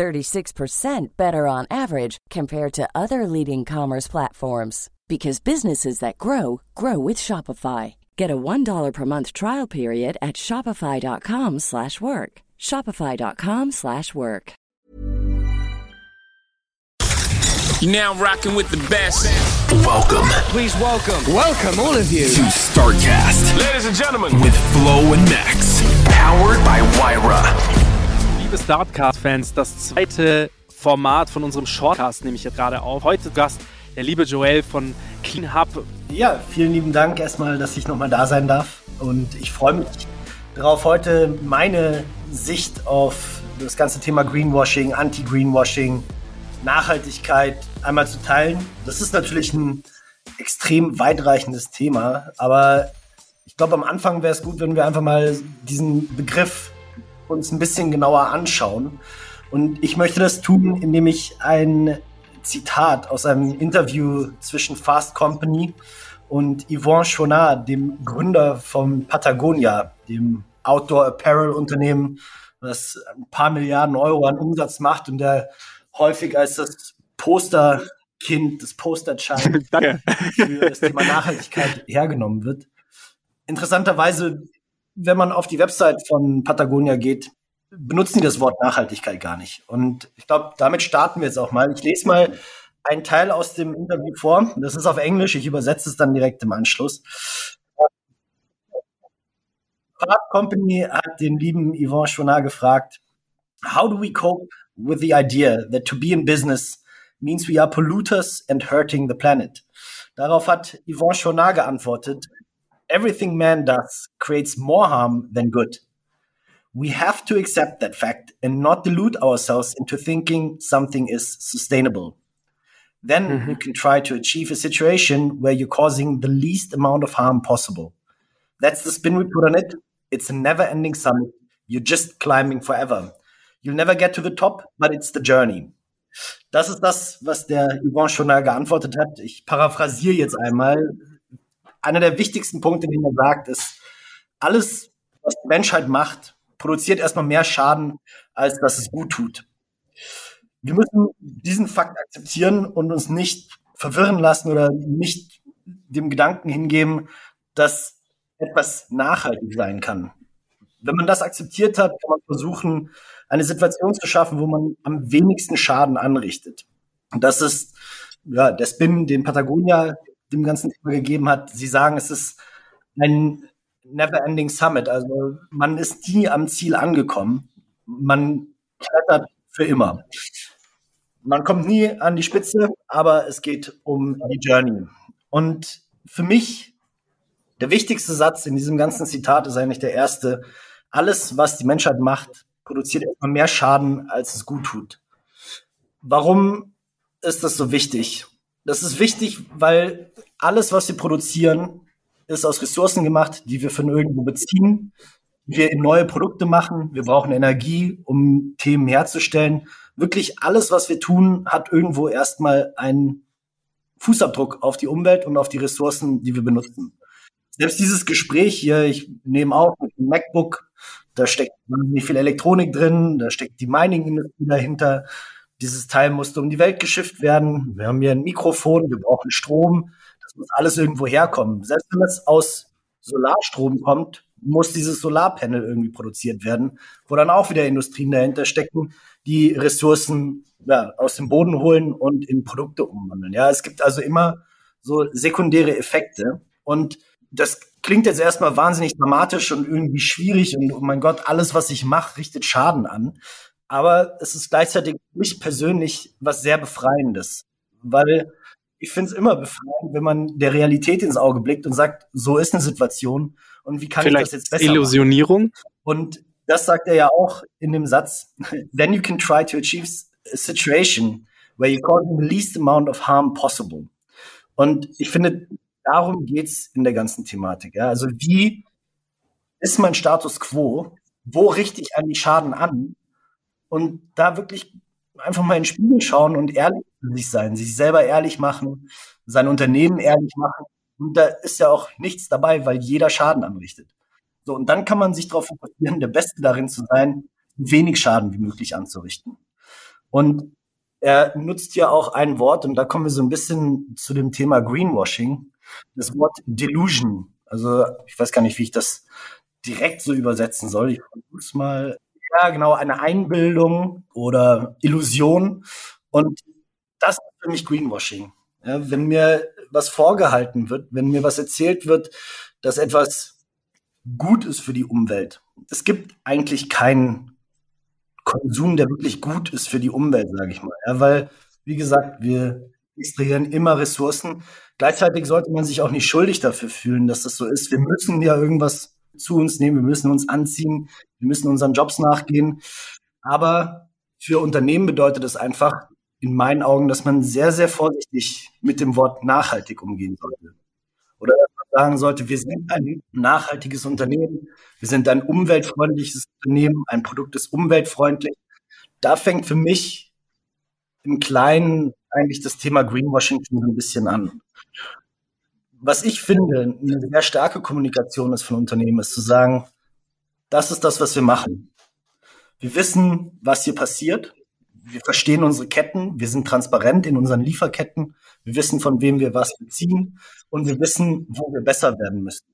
36% better on average compared to other leading commerce platforms because businesses that grow grow with Shopify. Get a $1 per month trial period at shopify.com/work. shopify.com/work. You're now rocking with the best. Welcome Please welcome, welcome all of you. to StarCast Ladies and gentlemen, with Flo and Max. Powered by Wyra. Liebe Startcast-Fans, das zweite Format von unserem Shortcast nehme ich jetzt gerade auf. Heute Gast der liebe Joel von Clean Hub. Ja, vielen lieben Dank erstmal, dass ich nochmal da sein darf. Und ich freue mich darauf, heute meine Sicht auf das ganze Thema Greenwashing, Anti-Greenwashing, Nachhaltigkeit einmal zu teilen. Das ist natürlich ein extrem weitreichendes Thema, aber ich glaube, am Anfang wäre es gut, wenn wir einfach mal diesen Begriff uns ein bisschen genauer anschauen. Und ich möchte das tun, indem ich ein Zitat aus einem Interview zwischen Fast Company und Yvon Chouinard, dem Gründer von Patagonia, dem Outdoor Apparel Unternehmen, das ein paar Milliarden Euro an Umsatz macht und der häufig als das Posterkind, das Posterchild für das Thema Nachhaltigkeit hergenommen wird. Interessanterweise, wenn man auf die Website von Patagonia geht, benutzen die das Wort Nachhaltigkeit gar nicht. Und ich glaube, damit starten wir jetzt auch mal. Ich lese mal einen Teil aus dem Interview vor. Das ist auf Englisch. Ich übersetze es dann direkt im Anschluss. Fast Company hat den lieben Yvon Chouinard gefragt, How do we cope with the idea that to be in business means we are polluters and hurting the planet? Darauf hat Yvon Chouinard geantwortet, Everything man does creates more harm than good. We have to accept that fact and not delude ourselves into thinking something is sustainable. Then mm-hmm. you can try to achieve a situation where you're causing the least amount of harm possible. That's the spin we put on it. It's a never ending summit. You're just climbing forever. You'll never get to the top, but it's the journey. Das ist das, was der Yvon Chouinard geantwortet hat. Ich paraphrasiere jetzt einmal. Einer der wichtigsten Punkte, den er sagt, ist, alles, was die Menschheit macht, produziert erstmal mehr Schaden, als dass es gut tut. Wir müssen diesen Fakt akzeptieren und uns nicht verwirren lassen oder nicht dem Gedanken hingeben, dass etwas nachhaltig sein kann. Wenn man das akzeptiert hat, kann man versuchen, eine Situation zu schaffen, wo man am wenigsten Schaden anrichtet. Und das ist ja, der Spin, den Patagonia dem ganzen Thema gegeben hat. Sie sagen, es ist ein Never-Ending Summit. Also man ist nie am Ziel angekommen. Man klettert für immer. Man kommt nie an die Spitze, aber es geht um die Journey. Und für mich der wichtigste Satz in diesem ganzen Zitat ist eigentlich der erste. Alles, was die Menschheit macht, produziert erstmal mehr Schaden, als es gut tut. Warum ist das so wichtig? Das ist wichtig, weil alles, was wir produzieren, ist aus Ressourcen gemacht, die wir von irgendwo beziehen, wir in neue Produkte machen. Wir brauchen Energie, um Themen herzustellen. Wirklich alles, was wir tun, hat irgendwo erstmal einen Fußabdruck auf die Umwelt und auf die Ressourcen, die wir benutzen. Selbst dieses Gespräch hier, ich nehme auf mit dem MacBook, da steckt nicht viel Elektronik drin, da steckt die Mining-Industrie dahinter. Dieses Teil musste um die Welt geschifft werden. Wir haben hier ein Mikrofon, wir brauchen Strom. Das muss alles irgendwo herkommen. Selbst wenn es aus Solarstrom kommt, muss dieses Solarpanel irgendwie produziert werden, wo dann auch wieder Industrien dahinter stecken, die Ressourcen ja, aus dem Boden holen und in Produkte umwandeln. Ja, es gibt also immer so sekundäre Effekte und das klingt jetzt erstmal wahnsinnig dramatisch und irgendwie schwierig und oh mein Gott, alles, was ich mache, richtet Schaden an. Aber es ist gleichzeitig für mich persönlich was sehr Befreiendes, weil ich finde es immer befreiend, wenn man der Realität ins Auge blickt und sagt, so ist eine Situation und wie kann Vielleicht ich das jetzt besser machen? Illusionierung. Und das sagt er ja auch in dem Satz, then you can try to achieve a situation where you cause the least amount of harm possible. Und ich finde, darum geht's in der ganzen Thematik. Ja? Also wie ist mein Status quo? Wo richte ich eigentlich Schaden an? Und da wirklich einfach mal in den Spiegel schauen und ehrlich zu sich sein, sich selber ehrlich machen, sein Unternehmen ehrlich machen. Und da ist ja auch nichts dabei, weil jeder Schaden anrichtet. So, und dann kann man sich darauf fokussieren, der Beste darin zu sein, wenig Schaden wie möglich anzurichten. Und er nutzt ja auch ein Wort, und da kommen wir so ein bisschen zu dem Thema Greenwashing, das Wort Delusion. Also ich weiß gar nicht, wie ich das direkt so übersetzen soll. Ich versuche es mal. Genau, eine Einbildung oder Illusion. Und das ist für mich Greenwashing. Ja, wenn mir was vorgehalten wird, wenn mir was erzählt wird, dass etwas gut ist für die Umwelt. Es gibt eigentlich keinen Konsum, der wirklich gut ist für die Umwelt, sage ich mal. Ja, weil, wie gesagt, wir extrahieren immer Ressourcen. Gleichzeitig sollte man sich auch nicht schuldig dafür fühlen, dass das so ist. Wir müssen ja irgendwas zu uns nehmen, wir müssen uns anziehen, wir müssen unseren Jobs nachgehen. Aber für Unternehmen bedeutet es einfach in meinen Augen, dass man sehr, sehr vorsichtig mit dem Wort nachhaltig umgehen sollte. Oder dass man sagen sollte, wir sind ein nachhaltiges Unternehmen, wir sind ein umweltfreundliches Unternehmen, ein Produkt ist umweltfreundlich. Da fängt für mich im Kleinen eigentlich das Thema Greenwashing schon ein bisschen an was ich finde, eine sehr starke Kommunikation ist von Unternehmen, ist zu sagen, das ist das, was wir machen. Wir wissen, was hier passiert. Wir verstehen unsere Ketten. Wir sind transparent in unseren Lieferketten. Wir wissen, von wem wir was beziehen. Und wir wissen, wo wir besser werden müssen.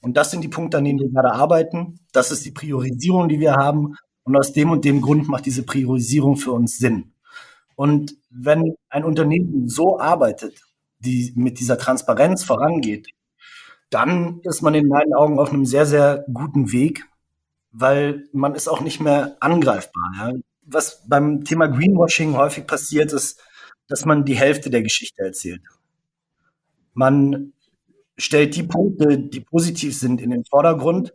Und das sind die Punkte, an denen wir gerade arbeiten. Das ist die Priorisierung, die wir haben. Und aus dem und dem Grund macht diese Priorisierung für uns Sinn. Und wenn ein Unternehmen so arbeitet, die mit dieser Transparenz vorangeht, dann ist man in meinen Augen auf einem sehr, sehr guten Weg, weil man ist auch nicht mehr angreifbar. Ja. Was beim Thema Greenwashing häufig passiert, ist, dass man die Hälfte der Geschichte erzählt. Man stellt die Punkte, die positiv sind, in den Vordergrund,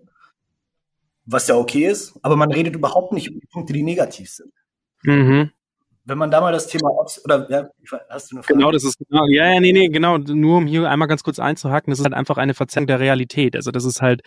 was ja okay ist, aber man redet überhaupt nicht über die Punkte, die negativ sind. Mhm wenn man da mal das Thema oder ja, hast du eine Frage? Genau, das ist genau, ja, ja, nee, nee, genau, nur um hier einmal ganz kurz einzuhaken, das ist halt einfach eine Verzerrung der Realität. Also das ist halt,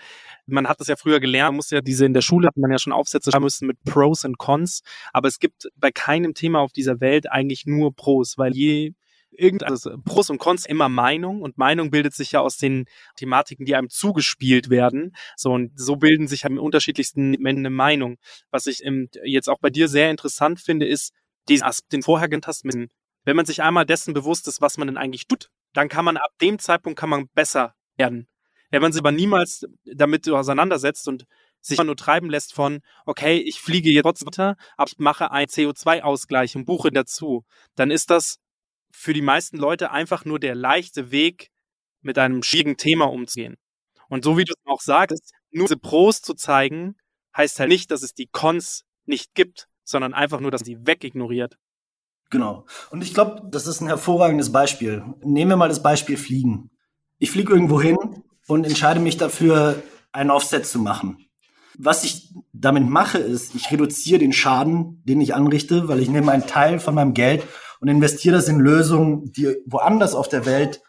man hat das ja früher gelernt, man muss ja diese in der Schule hat man ja schon Aufsätze schreiben müssen mit Pros und Cons, aber es gibt bei keinem Thema auf dieser Welt eigentlich nur Pros, weil je irgend, also Pros und Cons immer Meinung und Meinung bildet sich ja aus den Thematiken, die einem zugespielt werden. So und so bilden sich halt im unterschiedlichsten Menschen eine Meinung. Was ich jetzt auch bei dir sehr interessant finde, ist, diesen Aspekt, den vorher genannt hast, mit, wenn man sich einmal dessen bewusst ist, was man denn eigentlich tut, dann kann man ab dem Zeitpunkt kann man besser werden. Wenn man sich aber niemals damit auseinandersetzt und sich nur treiben lässt von, okay, ich fliege jetzt trotzdem weiter, aber ich mache einen CO2-Ausgleich und buche dazu, dann ist das für die meisten Leute einfach nur der leichte Weg, mit einem schwierigen Thema umzugehen. Und so wie du es auch sagst, nur diese Pros zu zeigen, heißt halt nicht, dass es die Cons nicht gibt, sondern einfach nur, dass sie wegignoriert. Genau. Und ich glaube, das ist ein hervorragendes Beispiel. Nehmen wir mal das Beispiel Fliegen. Ich fliege irgendwo hin und entscheide mich dafür, einen Offset zu machen. Was ich damit mache, ist, ich reduziere den Schaden, den ich anrichte, weil ich nehme einen Teil von meinem Geld und investiere das in Lösungen, die woanders auf der Welt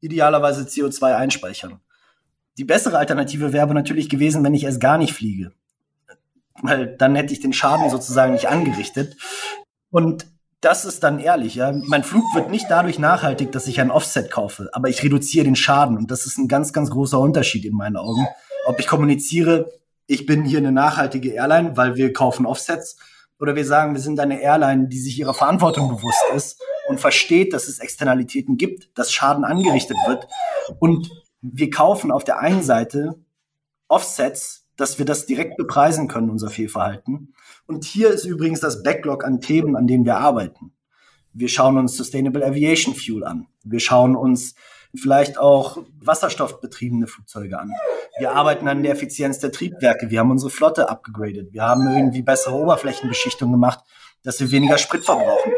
idealerweise CO2 einspeichern. Die bessere Alternative wäre aber natürlich gewesen, wenn ich erst gar nicht fliege weil dann hätte ich den Schaden sozusagen nicht angerichtet. Und das ist dann ehrlich, ja. Mein Flug wird nicht dadurch nachhaltig, dass ich ein Offset kaufe, aber ich reduziere den Schaden. Und das ist ein ganz, ganz großer Unterschied in meinen Augen. Ob ich kommuniziere, ich bin hier eine nachhaltige Airline, weil wir kaufen Offsets, oder wir sagen, wir sind eine Airline, die sich ihrer Verantwortung bewusst ist und versteht, dass es Externalitäten gibt, dass Schaden angerichtet wird. Und wir kaufen auf der einen Seite Offsets, dass wir das direkt bepreisen können, unser Fehlverhalten. Und hier ist übrigens das Backlog an Themen, an denen wir arbeiten. Wir schauen uns Sustainable Aviation Fuel an. Wir schauen uns vielleicht auch wasserstoffbetriebene Flugzeuge an. Wir arbeiten an der Effizienz der Triebwerke. Wir haben unsere Flotte abgegradet. Wir haben irgendwie bessere Oberflächenbeschichtung gemacht, dass wir weniger Sprit verbrauchen.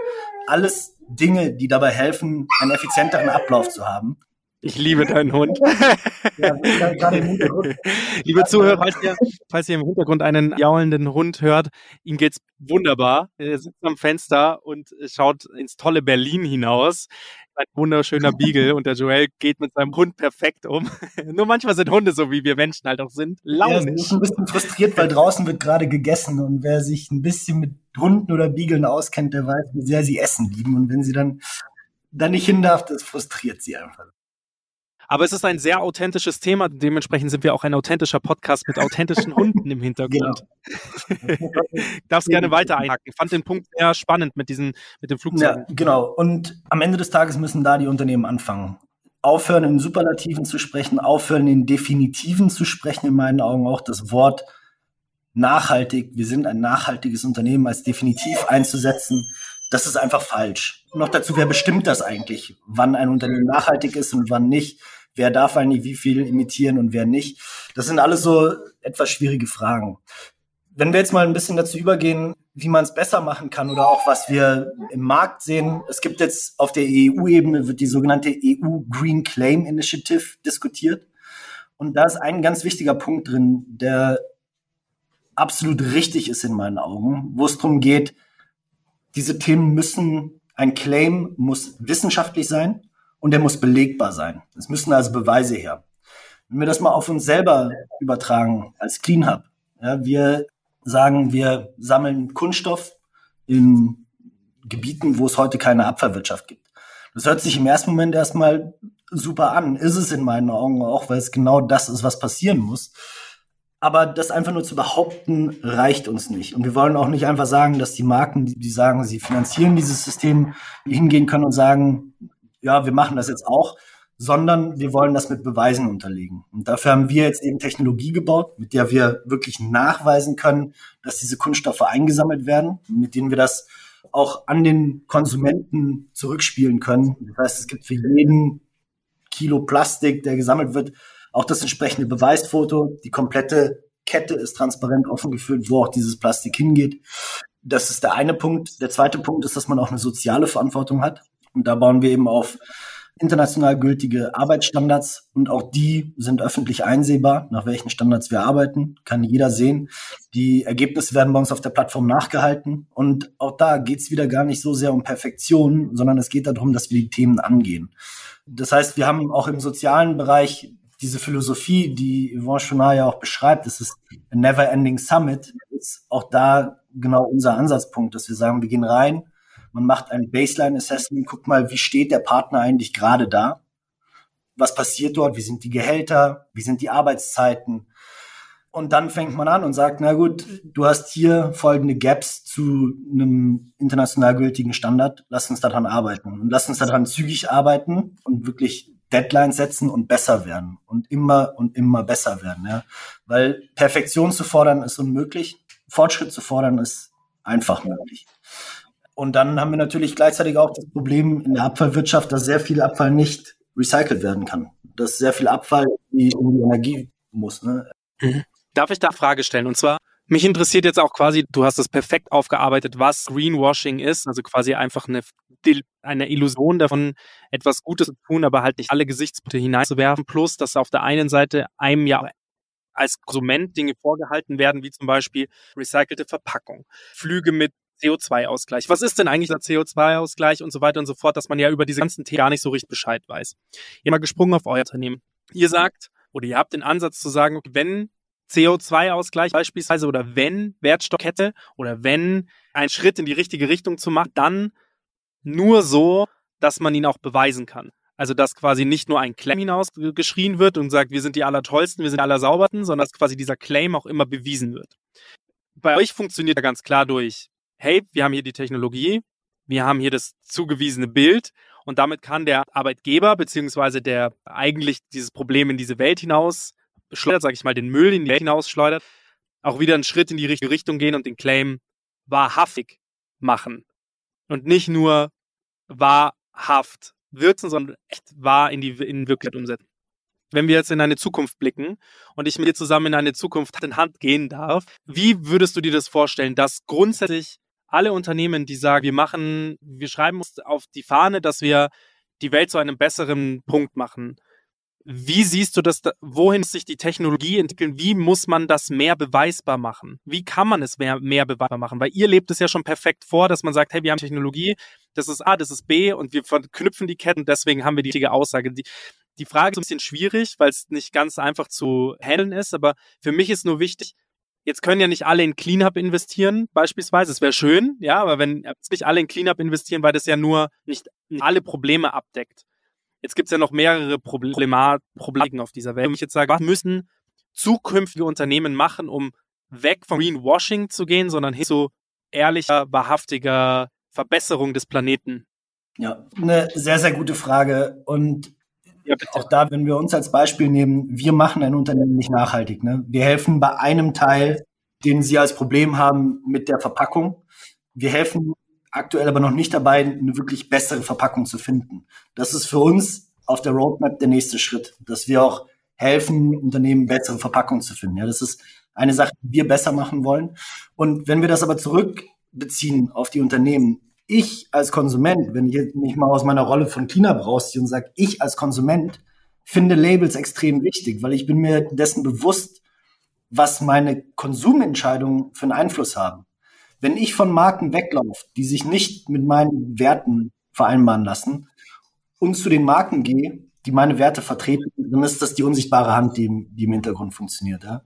Alles Dinge, die dabei helfen, einen effizienteren Ablauf zu haben. Ich liebe deinen Hund. ja, Liebe Zuhörer, falls ihr, falls ihr im Hintergrund einen jaulenden Hund hört, ihm geht's wunderbar. Er sitzt am Fenster und schaut ins tolle Berlin hinaus. Ein wunderschöner Beagle und der Joel geht mit seinem Hund perfekt um. Nur manchmal sind Hunde so, wie wir Menschen halt auch sind, launisch. Ja, ist ein bisschen frustriert, weil draußen wird gerade gegessen und wer sich ein bisschen mit Hunden oder Beageln auskennt, der weiß, wie sehr sie Essen lieben und wenn sie dann da nicht hin darf, das frustriert sie einfach. Aber es ist ein sehr authentisches Thema. Dementsprechend sind wir auch ein authentischer Podcast mit authentischen Hunden im Hintergrund. Genau. Darfst gerne weiter einhaken. Ich fand den Punkt sehr spannend mit diesen, mit dem Flugzeug. Ja, genau. Und am Ende des Tages müssen da die Unternehmen anfangen. Aufhören in Superlativen zu sprechen, aufhören in Definitiven zu sprechen, in meinen Augen auch das Wort nachhaltig. Wir sind ein nachhaltiges Unternehmen als definitiv einzusetzen das ist einfach falsch. noch dazu, wer bestimmt das eigentlich, wann ein Unternehmen nachhaltig ist und wann nicht? Wer darf eigentlich wie viel imitieren und wer nicht? Das sind alles so etwas schwierige Fragen. Wenn wir jetzt mal ein bisschen dazu übergehen, wie man es besser machen kann oder auch was wir im Markt sehen. Es gibt jetzt auf der EU-Ebene wird die sogenannte EU Green Claim Initiative diskutiert. Und da ist ein ganz wichtiger Punkt drin, der absolut richtig ist in meinen Augen, wo es darum geht, diese Themen müssen, ein Claim muss wissenschaftlich sein und der muss belegbar sein. Es müssen also Beweise her. Wenn wir das mal auf uns selber übertragen als Clean Hub, ja, wir sagen, wir sammeln Kunststoff in Gebieten, wo es heute keine Abfallwirtschaft gibt. Das hört sich im ersten Moment erstmal super an, ist es in meinen Augen auch, weil es genau das ist, was passieren muss. Aber das einfach nur zu behaupten, reicht uns nicht. Und wir wollen auch nicht einfach sagen, dass die Marken, die, sagen, sie finanzieren dieses System, hingehen können und sagen, ja, wir machen das jetzt auch, sondern wir wollen das mit Beweisen unterlegen. Und dafür haben wir jetzt eben Technologie gebaut, mit der wir wirklich nachweisen können, dass diese Kunststoffe eingesammelt werden, mit denen wir das auch an den Konsumenten zurückspielen können. Das heißt, es gibt für jeden Kilo Plastik, der gesammelt wird, auch das entsprechende Beweisfoto, die komplette Kette ist transparent offen geführt, wo auch dieses Plastik hingeht. Das ist der eine Punkt. Der zweite Punkt ist, dass man auch eine soziale Verantwortung hat. Und da bauen wir eben auf international gültige Arbeitsstandards und auch die sind öffentlich einsehbar, nach welchen Standards wir arbeiten, kann jeder sehen. Die Ergebnisse werden bei uns auf der Plattform nachgehalten und auch da geht es wieder gar nicht so sehr um Perfektion, sondern es geht darum, dass wir die Themen angehen. Das heißt, wir haben auch im sozialen Bereich diese Philosophie, die Yvonne Chouinard ja auch beschreibt, das ist a never ending summit, ist auch da genau unser Ansatzpunkt, dass wir sagen, wir gehen rein, man macht ein Baseline Assessment, guckt mal, wie steht der Partner eigentlich gerade da? Was passiert dort? Wie sind die Gehälter? Wie sind die Arbeitszeiten? Und dann fängt man an und sagt, na gut, du hast hier folgende Gaps zu einem international gültigen Standard. Lass uns daran arbeiten. Und lass uns daran zügig arbeiten und wirklich Deadlines setzen und besser werden und immer und immer besser werden, ja. Weil Perfektion zu fordern ist unmöglich, Fortschritt zu fordern ist einfach möglich. Und dann haben wir natürlich gleichzeitig auch das Problem in der Abfallwirtschaft, dass sehr viel Abfall nicht recycelt werden kann. Dass sehr viel Abfall in die Energie muss. Ne? Mhm. Darf ich da eine Frage stellen? Und zwar, mich interessiert jetzt auch quasi, du hast es perfekt aufgearbeitet, was Greenwashing ist, also quasi einfach eine, eine Illusion davon, etwas Gutes zu tun, aber halt nicht alle Gesichtspunkte hineinzuwerfen, plus, dass auf der einen Seite einem ja als Konsument Dinge vorgehalten werden, wie zum Beispiel recycelte Verpackung, Flüge mit CO2-Ausgleich. Was ist denn eigentlich der CO2-Ausgleich und so weiter und so fort, dass man ja über diese ganzen Themen gar nicht so richtig Bescheid weiß. Ihr mal gesprungen auf euer Unternehmen. Ihr sagt, oder ihr habt den Ansatz zu sagen, wenn CO2-Ausgleich beispielsweise oder wenn Wertstofffette oder wenn ein Schritt in die richtige Richtung zu machen, dann nur so, dass man ihn auch beweisen kann. Also dass quasi nicht nur ein Claim hinausgeschrien wird und sagt, wir sind die Allertollsten, wir sind die Allersauberten, sondern dass quasi dieser Claim auch immer bewiesen wird. Bei euch funktioniert er ganz klar durch, hey, wir haben hier die Technologie, wir haben hier das zugewiesene Bild und damit kann der Arbeitgeber beziehungsweise der eigentlich dieses Problem in diese Welt hinaus schleudert, sage ich mal, den Müll in die Welt hinaus schleudert, auch wieder einen Schritt in die richtige Richtung gehen und den Claim wahrhaftig machen. Und nicht nur wahrhaft wirken, sondern echt wahr in die in Wirklichkeit umsetzen. Wenn wir jetzt in eine Zukunft blicken und ich mit dir zusammen in eine Zukunft Hand in Hand gehen darf, wie würdest du dir das vorstellen, dass grundsätzlich alle Unternehmen, die sagen, wir machen, wir schreiben uns auf die Fahne, dass wir die Welt zu einem besseren Punkt machen, Wie siehst du das, wohin sich die Technologie entwickeln? Wie muss man das mehr beweisbar machen? Wie kann man es mehr, mehr beweisbar machen? Weil ihr lebt es ja schon perfekt vor, dass man sagt, hey, wir haben Technologie, das ist A, das ist B und wir verknüpfen die Ketten, deswegen haben wir die richtige Aussage. Die, die Frage ist ein bisschen schwierig, weil es nicht ganz einfach zu handeln ist, aber für mich ist nur wichtig, Jetzt können ja nicht alle in Cleanup investieren, beispielsweise. Es wäre schön, ja, aber wenn nicht alle in Cleanup investieren, weil das ja nur nicht alle Probleme abdeckt. Jetzt gibt's ja noch mehrere Problema Probleme auf dieser Welt. Wenn ich jetzt sage, was müssen zukünftige Unternehmen machen, um weg vom Greenwashing zu gehen, sondern hin zu ehrlicher, wahrhaftiger Verbesserung des Planeten? Ja, eine sehr, sehr gute Frage. Und ja, auch da, wenn wir uns als Beispiel nehmen, wir machen ein Unternehmen nicht nachhaltig. Ne? Wir helfen bei einem Teil, den Sie als Problem haben mit der Verpackung. Wir helfen aktuell aber noch nicht dabei, eine wirklich bessere Verpackung zu finden. Das ist für uns auf der Roadmap der nächste Schritt, dass wir auch helfen, Unternehmen bessere Verpackungen zu finden. Ja, das ist eine Sache, die wir besser machen wollen. Und wenn wir das aber zurückbeziehen auf die Unternehmen, ich als Konsument, wenn ich mich mal aus meiner Rolle von Cleanup rausziehe und sage, ich als Konsument finde Labels extrem wichtig, weil ich bin mir dessen bewusst, was meine Konsumentscheidungen für einen Einfluss haben. Wenn ich von Marken weglaufe, die sich nicht mit meinen Werten vereinbaren lassen und zu den Marken gehe, die meine Werte vertreten, dann ist das die unsichtbare Hand, die, die im Hintergrund funktioniert. Ja?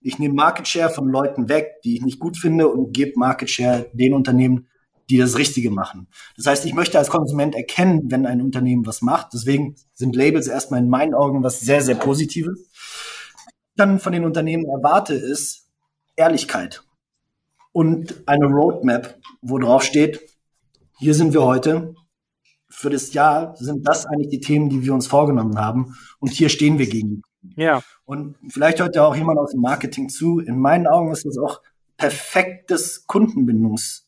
Ich nehme Market Share von Leuten weg, die ich nicht gut finde und gebe Market Share den Unternehmen, die das Richtige machen. Das heißt, ich möchte als Konsument erkennen, wenn ein Unternehmen was macht. Deswegen sind Labels erstmal in meinen Augen was sehr, sehr Positives. Dann von den Unternehmen erwarte ist Ehrlichkeit und eine Roadmap, wo drauf steht, hier sind wir heute. Für das Jahr sind das eigentlich die Themen, die wir uns vorgenommen haben. Und hier stehen wir gegen. Ja. Und vielleicht hört ja auch jemand aus dem Marketing zu. In meinen Augen ist das auch perfektes Kundenbindungs.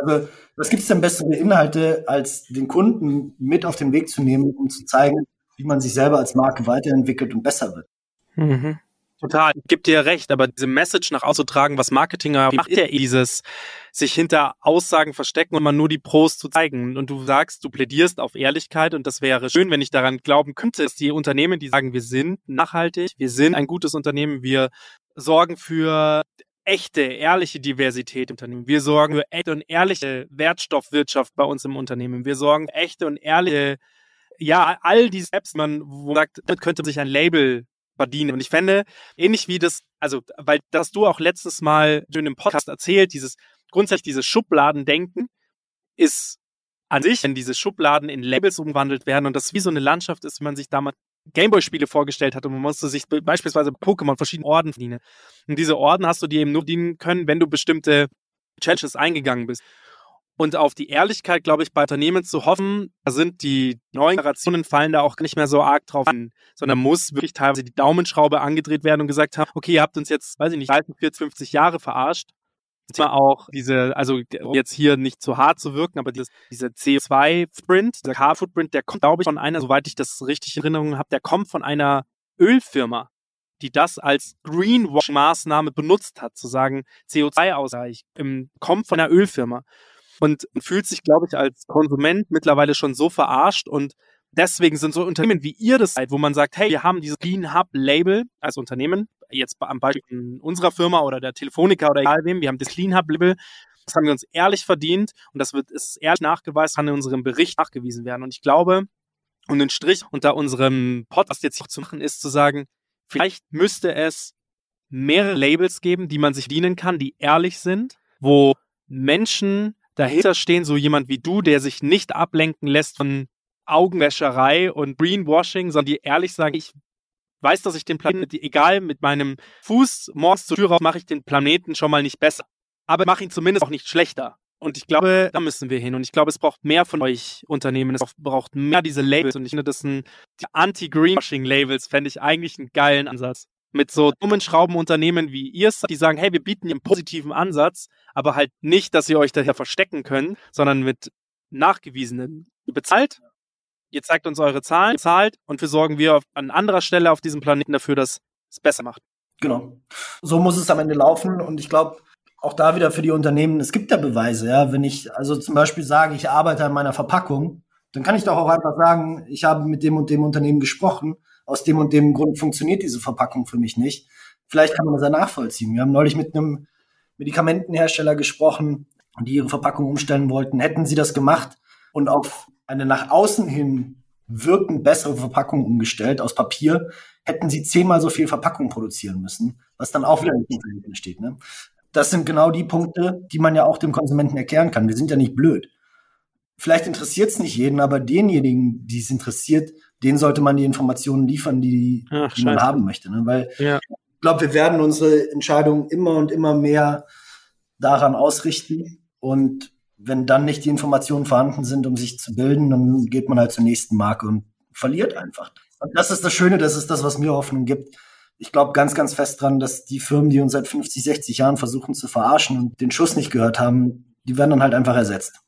Also, was gibt es denn bessere Inhalte, als den Kunden mit auf den Weg zu nehmen, um zu zeigen, wie man sich selber als Marke weiterentwickelt und besser wird? Mhm. Total, ich gebe dir recht, aber diese Message nach auszutragen, was Marketing macht, ist ja dieses sich hinter Aussagen verstecken und mal nur die Pros zu zeigen. Und du sagst, du plädierst auf Ehrlichkeit und das wäre schön, wenn ich daran glauben könnte, dass die Unternehmen, die sagen, wir sind nachhaltig, wir sind ein gutes Unternehmen, wir sorgen für echte, ehrliche Diversität im Unternehmen. Wir sorgen für echte und ehrliche Wertstoffwirtschaft bei uns im Unternehmen. Wir sorgen für echte und ehrliche, ja, all diese Apps, man wo sagt, damit könnte sich ein Label verdienen. Und ich fände, ähnlich wie das, also, weil das du auch letztes Mal in dem Podcast erzählt, dieses grundsätzlich dieses Schubladendenken ist an sich, wenn diese Schubladen in Labels umgewandelt werden und das wie so eine Landschaft ist, wie man sich damals Gameboy-Spiele vorgestellt hat und man musste sich beispielsweise Pokémon verschiedene Orden verdienen. Und diese Orden hast du dir eben nur dienen können, wenn du bestimmte Challenges eingegangen bist. Und auf die Ehrlichkeit, glaube ich, bei Unternehmen zu hoffen, da sind die neuen Generationen fallen da auch nicht mehr so arg drauf an, sondern muss wirklich teilweise die Daumenschraube angedreht werden und gesagt haben, okay, ihr habt uns jetzt, weiß ich nicht, 30, 40, 50 Jahre verarscht. Thema auch diese, also jetzt hier nicht zu hart zu wirken, aber dieses, dieser CO2-Footprint, der Car-Footprint, der kommt, glaube ich, von einer, soweit ich das richtig in Erinnerung habe, der kommt von einer Ölfirma, die das als Greenwashing-Maßnahme benutzt hat, zu sagen, CO2-Ausgleich, kommt von einer Ölfirma. Und fühlt sich, glaube ich, als Konsument mittlerweile schon so verarscht und deswegen sind so Unternehmen wie ihr das seid, wo man sagt, hey, wir haben dieses Clean Hub Label als Unternehmen, jetzt am Beispiel unserer Firma oder der Telefonica oder egal wem, wir haben das Clean Hub Label, das haben wir uns ehrlich verdient und das wird ist ehrlich nachgeweisen, kann in unserem Bericht nachgewiesen werden. Und ich glaube, um den Strich unter unserem Podcast jetzt zu machen, ist zu sagen, vielleicht müsste es mehrere Labels geben, die man sich dienen kann, die ehrlich sind, wo Menschen dahinter stehen, so jemand wie du, der sich nicht ablenken lässt von Augenwäscherei und Greenwashing, sondern die ehrlich sagen, ich weiß, dass ich den Planeten, egal mit meinem Fuß morgens zur Tür raus, mache ich den Planeten schon mal nicht besser. Aber mache ihn zumindest auch nicht schlechter. Und ich glaube, da müssen wir hin. Und ich glaube, es braucht mehr von euch Unternehmen. Es braucht mehr diese Labels. Und ich finde, das sind die Anti-Greenwashing-Labels, fände ich eigentlich einen geilen Ansatz mit so dummen Schraubenunternehmen wie ihr die sagen, hey, wir bieten einen positiven Ansatz, aber halt nicht, dass ihr euch daher verstecken könnt, sondern mit nachgewiesenen. Ihr bezahlt, ihr zeigt uns eure Zahlen, zahlt und wir sorgen wir an anderer Stelle auf diesem Planeten dafür, dass es besser macht. Genau. So muss es am Ende laufen und ich glaube, auch da wieder für die Unternehmen, es gibt ja Beweise, ja. Wenn ich also zum Beispiel sage, ich arbeite an meiner Verpackung, Dann kann ich doch auch einfach sagen, ich habe mit dem und dem Unternehmen gesprochen. Aus dem und dem Grund funktioniert diese Verpackung für mich nicht. Vielleicht kann man das ja nachvollziehen. Wir haben neulich mit einem Medikamentenhersteller gesprochen, die ihre Verpackung umstellen wollten. Hätten sie das gemacht und auf eine nach außen hin wirkend bessere Verpackung umgestellt aus Papier, hätten sie zehnmal so viel Verpackung produzieren müssen, was dann auch wieder nicht im Verhältnis steht. Ne? Das sind genau die Punkte, die man ja auch dem Konsumenten erklären kann. Wir sind ja nicht blöd. Vielleicht interessiert es nicht jeden, aber denjenigen, die es interessiert, denen sollte man die Informationen liefern, die, Ach, die man haben möchte. Ne? Weil Ja. ich glaube, wir werden unsere Entscheidungen immer und immer mehr daran ausrichten. Und wenn dann nicht die Informationen vorhanden sind, um sich zu bilden, dann geht man halt zur nächsten Marke und verliert einfach. Und das ist das Schöne, das ist das, was mir Hoffnung gibt. Ich glaube ganz, ganz fest dran, dass die Firmen, die uns seit 50, 60 Jahren versuchen zu verarschen und den Schuss nicht gehört haben, die werden dann halt einfach ersetzt.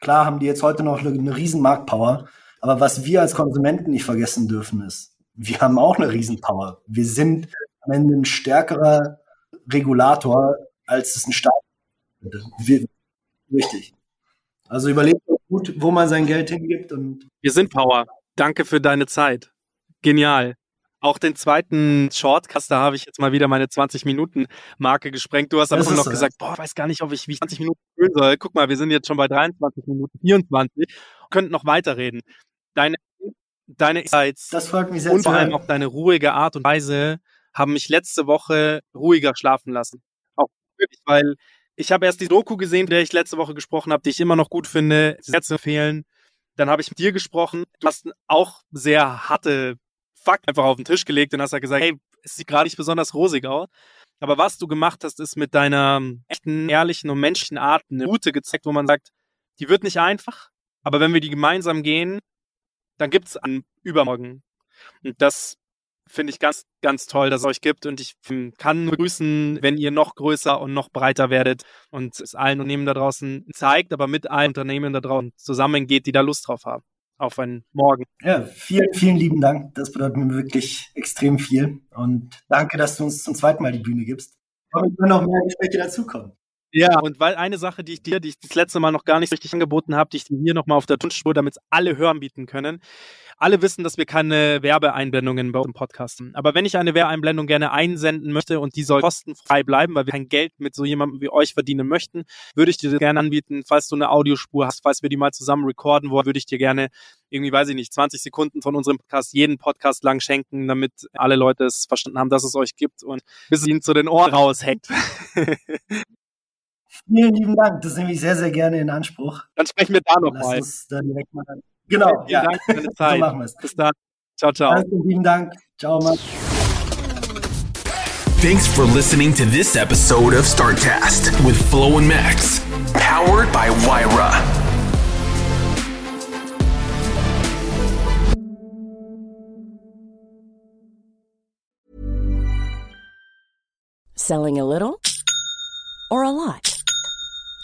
Klar haben die jetzt heute noch eine, riesen Marktpower, aber was wir als Konsumenten nicht vergessen dürfen ist, wir haben auch eine Riesenpower. Wir sind am Ende ein stärkerer Regulator, als es ein Staat. Wir, richtig. Also überlegt gut, wo man sein Geld hingibt und Wir sind Power. Danke für deine Zeit. Genial. Auch den zweiten Shortcast, da habe ich jetzt mal wieder meine 20-Minuten-Marke gesprengt. Du hast am Anfang noch so, gesagt, boah, weiß gar nicht, ob ich wie ich 20 Minuten füllen soll. Guck mal, wir sind jetzt schon bei 23 Minuten, 24. Könnten noch weiterreden. Deine, deine Insights das freut mich sehr und vor allem auch deine ruhige Art und Weise haben mich letzte Woche ruhiger schlafen lassen. Auch wirklich, weil ich habe erst die Doku gesehen, der ich letzte Woche gesprochen habe, die ich immer noch gut finde, sehr zu empfehlen. Dann habe ich mit dir gesprochen. Du hast auch sehr harte Fakt einfach auf den Tisch gelegt und hast halt gesagt, hey, es sieht gerade nicht besonders rosig aus. Aber was du gemacht hast, ist mit deiner echten, ehrlichen und menschlichen Art eine Route gezeigt, wo man sagt, die wird nicht einfach, aber wenn wir die gemeinsam gehen, dann gibt's an übermorgen. Und das finde ich ganz, ganz toll, dass es euch gibt. Und ich ähm, kann nur grüßen, wenn ihr noch größer und noch breiter werdet und es allen Unternehmen da draußen zeigt, aber mit allen Unternehmen da draußen zusammengeht, die da Lust drauf haben. Auf einen Morgen. Ja, vielen, vielen lieben Dank. Das bedeutet mir wirklich extrem viel. Und danke, dass du uns zum zweiten Mal die Bühne gibst. Aber es können noch mehr Gespräche dazukommen. Ja, und weil eine Sache, die ich dir, die ich das letzte Mal noch gar nicht richtig angeboten habe, die ich dir hier nochmal auf der Tonspur, damit es alle hören bieten können. Alle wissen, dass wir keine Werbeeinblendungen bei uns im Podcast haben. Aber wenn ich eine Werbeeinblendung gerne einsenden möchte und die soll kostenfrei bleiben, weil wir kein Geld mit so jemandem wie euch verdienen möchten, würde ich dir das gerne anbieten, falls du eine Audiospur hast, falls wir die mal zusammen recorden wollen, würde ich dir gerne irgendwie, weiß ich nicht, 20 Sekunden von unserem Podcast jeden Podcast lang schenken, damit alle Leute es verstanden haben, dass es euch gibt und bis es ihnen zu den Ohren raushängt. Vielen lieben Dank. Das nehme ich sehr, sehr gerne in Anspruch. Dann sprechen wir da Lass nochmal. uns da direkt mal. Genau. Ja. Dank für deine So machen wir es. Bis dann. Ciao, ciao. Ganz lieben Dank. Ciao, Mann. Thanks for listening to this episode of Startcast with Flo and Max, powered by Wyra. Selling a little or a lot?